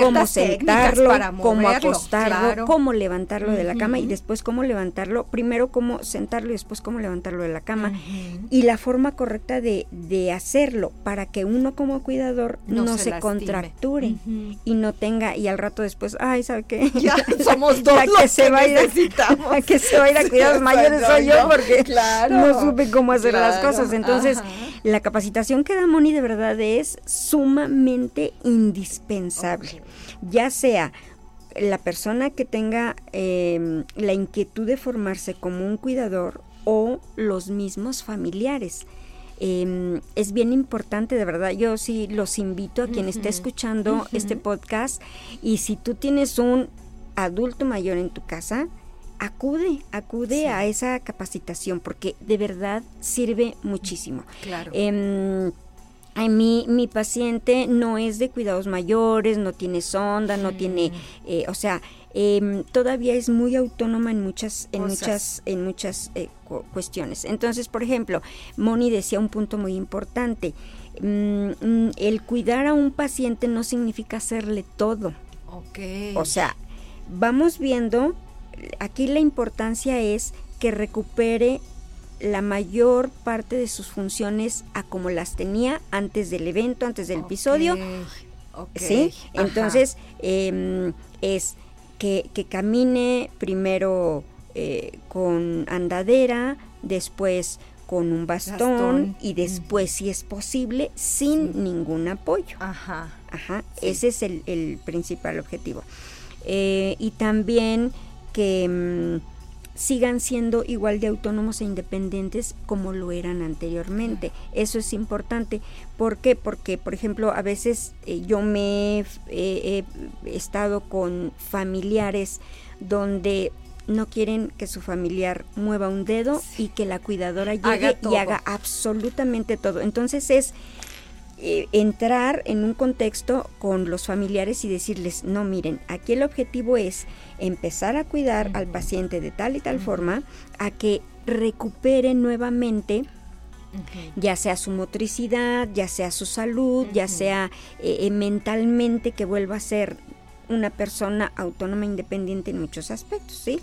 Speaker 4: cómo sentarlo, cómo acostarlo, cómo levantarlo de la cama y después cómo levantarlo, primero cómo sentarlo y después cómo levantarlo de la cama. Y la forma correcta de, de, hacerlo para que uno como cuidador no, se, contracture y no tenga y al rato después, ay, ¿sabe qué?
Speaker 1: Ya somos dos
Speaker 4: que, se va necesitamos. A, que se va a ir a cuidados mayores soy yo porque no supe cómo hacer las cosas. Entonces, la capacitación que da Moni de verdad es sumamente indispensable. Ya sea la persona que tenga em, la inquietud de formarse como un cuidador o los mismos familiares. Em, es bien importante, de verdad, yo sí los invito a quien esté escuchando este podcast y si tú tienes un adulto mayor en tu casa, acude, acude a esa capacitación porque de verdad sirve muchísimo.
Speaker 1: Claro.
Speaker 4: Eh, mi, mi paciente no es de cuidados mayores, no tiene sonda, no tiene, eh, o sea, em, todavía es muy autónoma en muchas, en muchas, en muchas eh, cuestiones. Entonces, por ejemplo, Moni decía un punto muy importante. Mm, mm, el cuidar a un paciente no significa hacerle todo.
Speaker 1: Okay.
Speaker 4: O sea, vamos viendo aquí la importancia es que recupere la mayor parte de sus funciones a como las tenía antes del evento, antes del episodio. ¿Sí? Entonces, em, es que, camine primero eh, con andadera, después con un bastón, y después, si es posible, sin ningún apoyo.
Speaker 1: Ajá.
Speaker 4: Ajá. Ese es el, principal objetivo. Eh, y también que mm, sigan siendo igual de autónomos e independientes como lo eran anteriormente. Eso es importante. ¿Por qué? Porque, por ejemplo, a veces eh, yo me he estado con familiares donde no quieren que su familiar mueva un dedo y que la cuidadora llegue y haga absolutamente todo. Entonces es eh, entrar en un contexto con los familiares y decirles, no, miren, aquí el objetivo es empezar a cuidar al paciente de tal y tal forma a que recupere nuevamente ya sea su motricidad, ya sea su salud, ya sea eh, eh, mentalmente que vuelva a ser una persona autónoma independiente en muchos aspectos, ¿sí?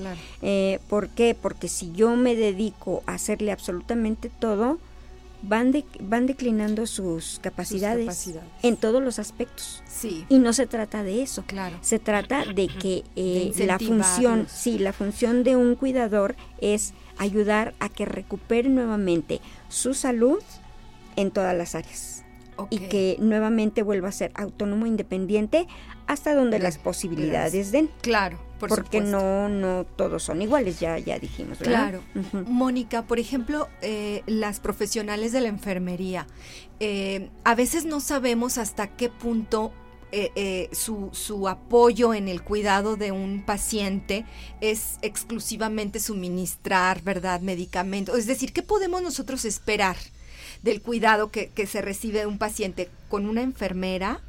Speaker 4: ¿Por qué? Porque si yo me dedico a hacerle absolutamente todo, van, de, van declinando sus capacidades, en todos los aspectos.
Speaker 1: Sí.
Speaker 4: Y no se trata de eso.
Speaker 1: Claro.
Speaker 4: Se trata de que eh, la función, sí, la función de un cuidador es ayudar a que recupere nuevamente su salud en todas las áreas. Y que nuevamente vuelva a ser autónomo, independiente, hasta donde las posibilidades den.
Speaker 1: Claro,
Speaker 4: porque no no todos son iguales, ya ya dijimos.
Speaker 1: Claro. Mónica, por ejemplo, eh, las profesionales de la enfermería, eh, a veces no sabemos hasta qué punto eh, su, su, apoyo en el cuidado de un paciente es exclusivamente suministrar, ¿verdad?, medicamentos. Es decir, ¿qué podemos nosotros esperar del cuidado que, que se recibe de un paciente con una enfermera?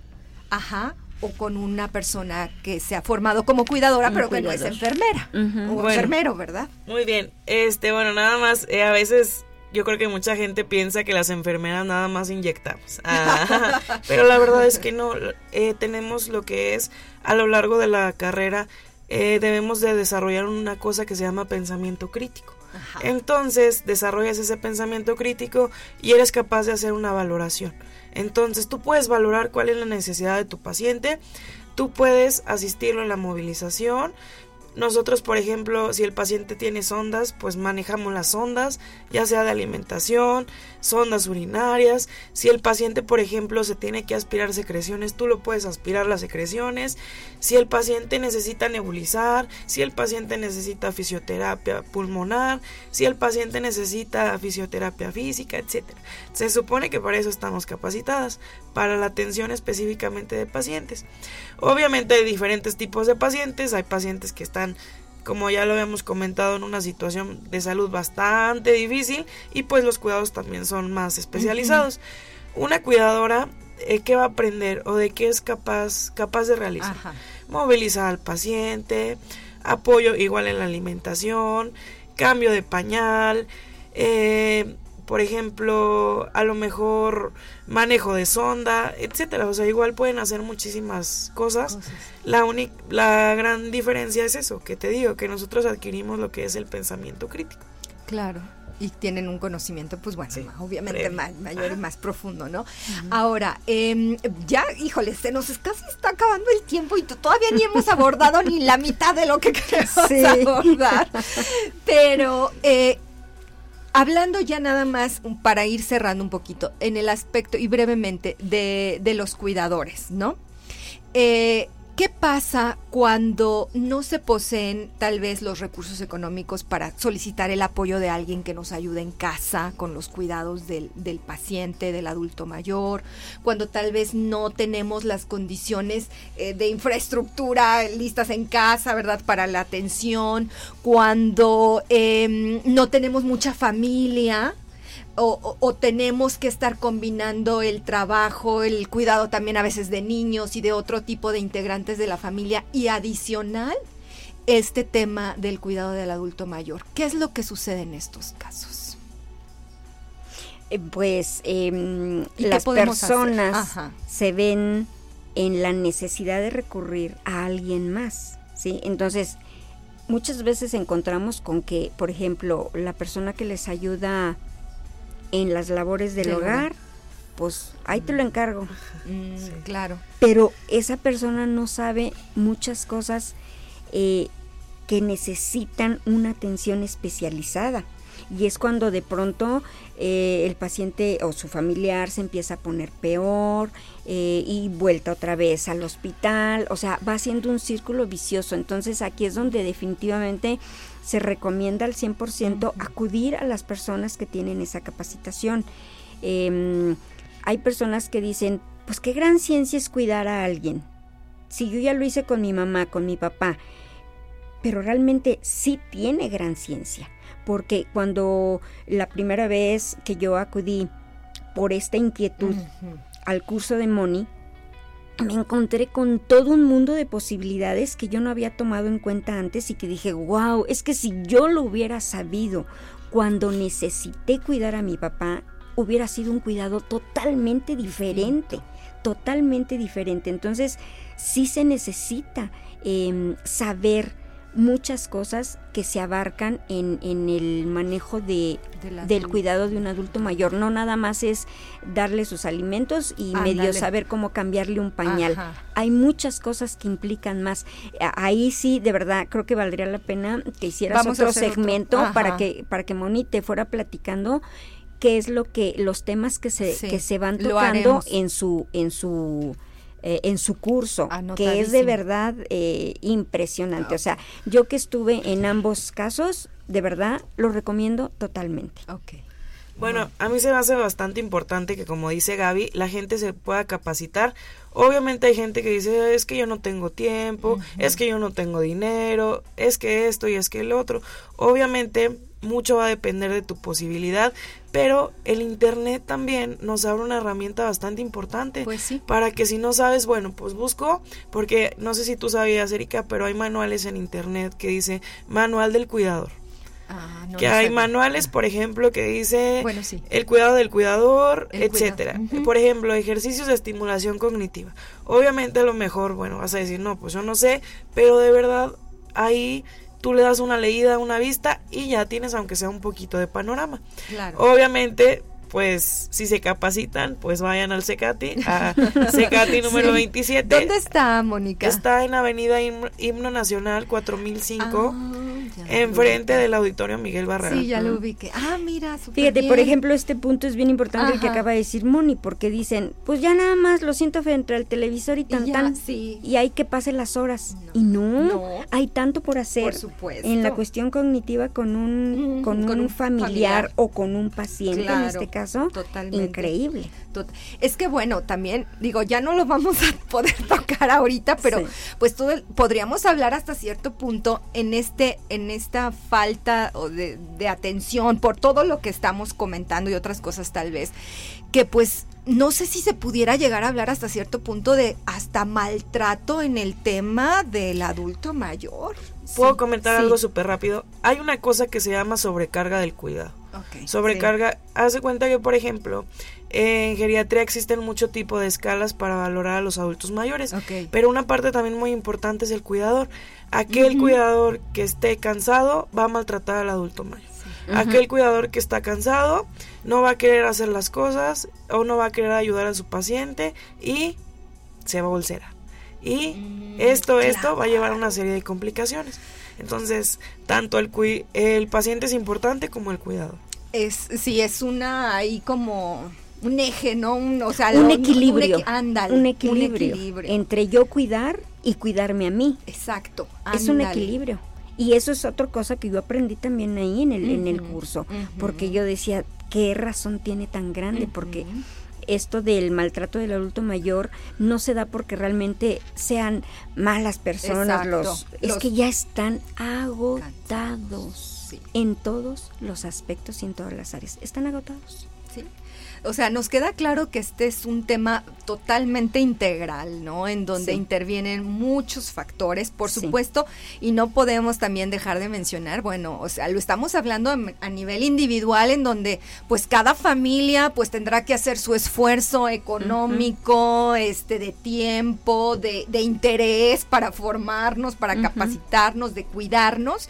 Speaker 1: Ajá, o con una persona que se ha formado como cuidadora, pero que no es enfermera o enfermero, ¿verdad?
Speaker 3: Muy bien. Este, bueno, nada más, eh, a veces yo creo que mucha gente piensa que las enfermeras nada más inyectamos. Ah, pero la verdad es que no. Eh, tenemos lo que es a lo largo de la carrera eh, debemos de desarrollar una cosa que se llama pensamiento crítico. Entonces desarrollas ese pensamiento crítico y eres capaz de hacer una valoración. Entonces tú puedes valorar cuál es la necesidad de tu paciente, tú puedes asistirlo en la movilización, nosotros, por ejemplo, si el paciente tiene sondas, pues manejamos las sondas, ya sea de alimentación, sondas urinarias. Si el paciente, por ejemplo, se tiene que aspirar secreciones, tú lo puedes aspirar las secreciones. Si el paciente necesita nebulizar, si el paciente necesita fisioterapia pulmonar, si el paciente necesita fisioterapia física, etc. Se supone que para eso estamos capacitadas, para la atención específicamente de pacientes. Obviamente hay diferentes tipos de pacientes, hay pacientes que están como ya lo habíamos comentado, en una situación de salud bastante difícil y pues los cuidados también son más especializados. Una cuidadora, eh, ¿qué va a aprender o de qué es capaz, capaz de realizar? Movilizar al paciente, apoyo igual en la alimentación, cambio de pañal, eh, por ejemplo, a lo mejor manejo de sonda, etcétera. O sea, igual pueden hacer muchísimas cosas. La única, la gran diferencia es eso, que te digo, que nosotros adquirimos lo que es el pensamiento crítico.
Speaker 1: Claro. Y tienen un conocimiento, pues bueno, obviamente mayor y más profundo, ¿no? Ahora, eh, ya, híjole, se nos casi está acabando el tiempo y todavía ni hemos abordado ni la mitad de lo que queremos abordar. Pero, eh, Hablando ya nada más para ir cerrando un poquito en el aspecto y brevemente de, de los cuidadores, ¿no? Eh, ¿Qué pasa cuando no se poseen tal vez los recursos económicos para solicitar el apoyo de alguien que nos ayude en casa con los cuidados del, paciente, del adulto mayor? Cuando tal vez no tenemos las condiciones eh, de infraestructura listas en casa, ¿verdad? Para la atención. Cuando em, no tenemos mucha familia o, tenemos que estar combinando el trabajo, el cuidado también a veces de niños y de otro tipo de integrantes de la familia y adicional este tema del cuidado del adulto mayor. ¿Qué es lo que sucede en estos casos?
Speaker 4: Eh, pues em, las personas se ven en la necesidad de recurrir a alguien más, ¿sí? Entonces, muchas veces encontramos con que, por ejemplo, la persona que les ayuda en las labores del hogar, pues ahí te lo encargo.
Speaker 1: Mm, claro.
Speaker 4: Pero esa persona no sabe muchas cosas eh, que necesitan una atención especializada. Y es cuando de pronto eh, el paciente o su familiar se empieza a poner peor eh, y vuelta otra vez al hospital. O sea, va haciendo un círculo vicioso. Entonces aquí es donde definitivamente se recomienda al 100% acudir a las personas que tienen esa capacitación. Em, hay personas que dicen, pues qué gran ciencia es cuidar a alguien. Si yo ya lo hice con mi mamá, con mi papá, pero realmente sí tiene gran ciencia, porque cuando la primera vez que yo acudí por esta inquietud al curso de Moni, me encontré con todo un mundo de posibilidades que yo no había tomado en cuenta antes y que dije, wow, es que si yo lo hubiera sabido cuando necesité cuidar a mi papá, hubiera sido un cuidado totalmente diferente, totalmente diferente. Entonces, sí se necesita em, saber muchas cosas que se abarcan en, en el manejo de, del cuidado de un adulto mayor. No nada más es darle sus alimentos y medio saber cómo cambiarle un pañal. Hay muchas cosas que implican más. Ahí sí, de verdad, creo que valdría la pena que hicieras otro segmento para que para que Moni te fuera platicando qué es lo que los temas que se que se van tocando en su en su eh, en su curso, que es de verdad eh, impresionante. O sea, yo que estuve en ambos casos, de verdad lo recomiendo totalmente.
Speaker 3: Bueno, a mí se me hace bastante importante que, como dice Gaby, la gente se pueda capacitar. Obviamente hay gente que dice, es que yo no tengo tiempo, es que yo no tengo dinero, es que esto y es que el otro. Obviamente mucho va a depender de tu posibilidad, pero el internet también nos abre una herramienta bastante importante
Speaker 1: pues sí.
Speaker 3: para que si no sabes, bueno, pues busco, porque no sé si tú sabías, Erika, pero hay manuales en internet que dice manual del cuidador. Ah, que hay manuales, por ejemplo, que dice el cuidado del cuidador, etcétera. Por ejemplo, ejercicios de estimulación cognitiva. Obviamente a lo mejor, bueno, vas a decir, no, pues yo no sé, pero de verdad ahí tú le das una leída, una vista y ya tienes aunque sea un poquito de panorama.
Speaker 1: Claro.
Speaker 3: Obviamente, pues si se capacitan, pues vayan al Secati, a Secati número 27.
Speaker 1: ¿Dónde está, Mónica?
Speaker 3: Está en Avenida Himno, Nacional 4005, ah, enfrente del Auditorio Miguel Barrera.
Speaker 1: Sí, ya lo ubiqué. Ah, mira,
Speaker 4: Fíjate, por ejemplo, este punto es bien importante el que acaba de decir Moni, porque dicen, pues ya nada más lo siento frente al televisor y tan, tan y hay que pase las horas. y no, hay tanto por hacer en la cuestión cognitiva con un, con, un, familiar, o con un paciente en este caso Totalmente. increíble.
Speaker 1: es que bueno, también digo, ya no lo vamos a poder tocar ahorita, pero pues todo podríamos hablar hasta cierto punto en este en esta falta de, de atención por todo lo que estamos comentando y otras cosas tal vez que pues no sé si se pudiera llegar a hablar hasta cierto punto de hasta maltrato en el tema del adulto mayor.
Speaker 3: Puedo comentar algo súper rápido. Hay una cosa que se llama sobrecarga del cuidado. Sobrecarga, hace cuenta que, por ejemplo, en geriatría existen mucho tipo de escalas para valorar a los adultos mayores, pero una parte también muy importante es el cuidador. Aquel cuidador que esté cansado va a maltratar al adulto mayor. Aquel cuidador que está cansado no va a querer hacer las cosas o no va a querer ayudar a su paciente y se va a bolsera. Y mm, esto, esto va a llevar a una serie de complicaciones. Entonces, tanto el, el paciente es importante como el cuidado.
Speaker 1: Es, sí, es una ahí como un eje, ¿no? Un, o sea,
Speaker 4: un, equilibrio. Un, equilibrio entre yo cuidar y cuidarme a mí.
Speaker 1: Exacto.
Speaker 4: Es un equilibrio. Y eso es otra cosa que yo aprendí también ahí en el, en el curso, porque yo decía, ¿qué razón tiene tan grande? Porque esto del maltrato del adulto mayor no se da porque realmente sean malas personas los, es que ya están agotados en todos los aspectos y en todas las áreas. Están agotados
Speaker 1: o sea, nos queda claro que este es un tema totalmente integral, ¿no? En donde intervienen muchos factores, por supuesto, y no podemos también dejar de mencionar, bueno, o sea, lo estamos hablando a nivel individual en donde pues cada familia pues tendrá que hacer su esfuerzo económico, este de tiempo, de, de, interés para formarnos, para capacitarnos, de cuidarnos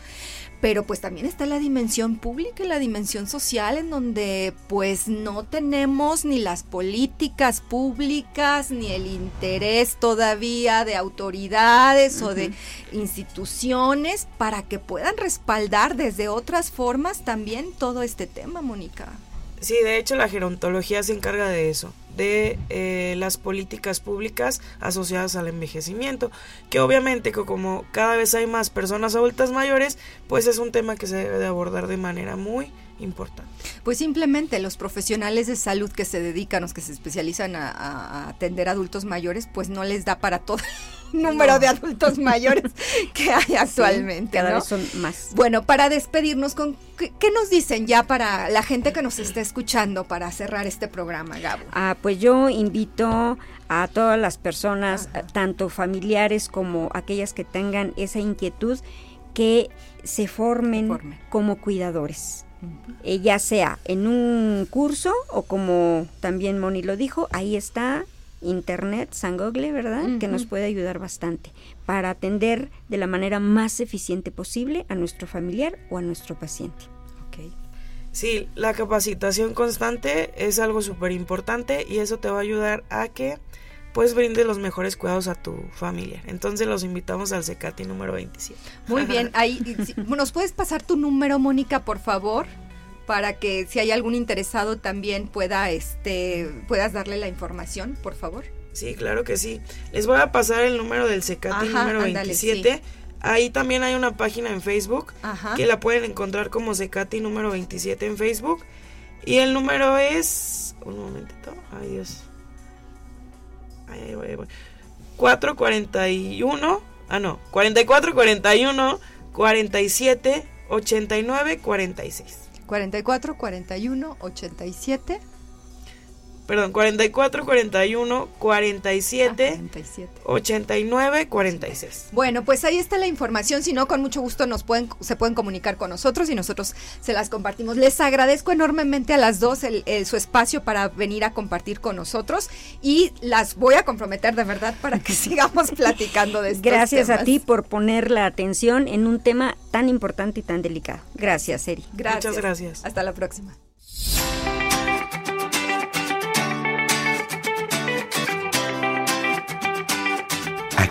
Speaker 1: pero pues también está la dimensión pública y la dimensión social en donde pues no tenemos ni las políticas públicas ni el interés todavía de autoridades o de instituciones para que puedan respaldar desde otras formas también todo este tema, Mónica.
Speaker 3: Sí, de hecho la gerontología se encarga de eso, de eh, las políticas públicas asociadas al envejecimiento, que obviamente como cada vez hay más personas adultas mayores, pues es un tema que se debe de abordar de manera muy importante.
Speaker 1: Pues simplemente los profesionales de salud que se dedican, los que se especializan a, atender adultos mayores, pues no les da para todo el número de adultos mayores que hay actualmente.
Speaker 4: cada vez son más.
Speaker 1: Bueno, para despedirnos, con ¿qué, nos dicen ya para la gente que nos está escuchando para cerrar este programa, Gabo?
Speaker 4: Ah, pues yo invito a todas las personas, tanto familiares como aquellas que tengan esa inquietud, que se formen. como cuidadores eh, ya sea en un curso o como también Moni lo dijo, ahí está internet, San Google, ¿verdad? Que nos puede ayudar bastante para atender de la manera más eficiente posible a nuestro familiar o a nuestro paciente.
Speaker 3: Okay. Sí, la capacitación constante es algo súper importante y eso te va a ayudar a que pues brinde los mejores cuidados a tu familia. Entonces los invitamos al Secati número 27.
Speaker 1: Muy bien, ahí nos puedes pasar tu número, Mónica, por favor, para que si hay algún interesado también pueda este puedas darle la información, por favor.
Speaker 3: Sí, claro que sí. Les voy a pasar el número del Secati número 27. Ahí también hay una página en Facebook que la pueden encontrar como Secati número 27 en Facebook. Y el número es... Un momentito. Ay, Dios. 441, ah no, 44 41 47 89 46.
Speaker 1: 44 41 87
Speaker 3: perdón, 44 41 47, 89 46.
Speaker 1: Bueno, pues ahí está la información, si no con mucho gusto nos pueden se pueden comunicar con nosotros y nosotros se las compartimos. Les agradezco enormemente a las dos el, su espacio para venir a compartir con nosotros y las voy a comprometer de verdad para que sigamos platicando de estos
Speaker 4: Gracias a ti por poner la atención en un tema tan importante y tan delicado. Gracias, Eri.
Speaker 3: Gracias. Muchas gracias.
Speaker 1: Hasta la próxima.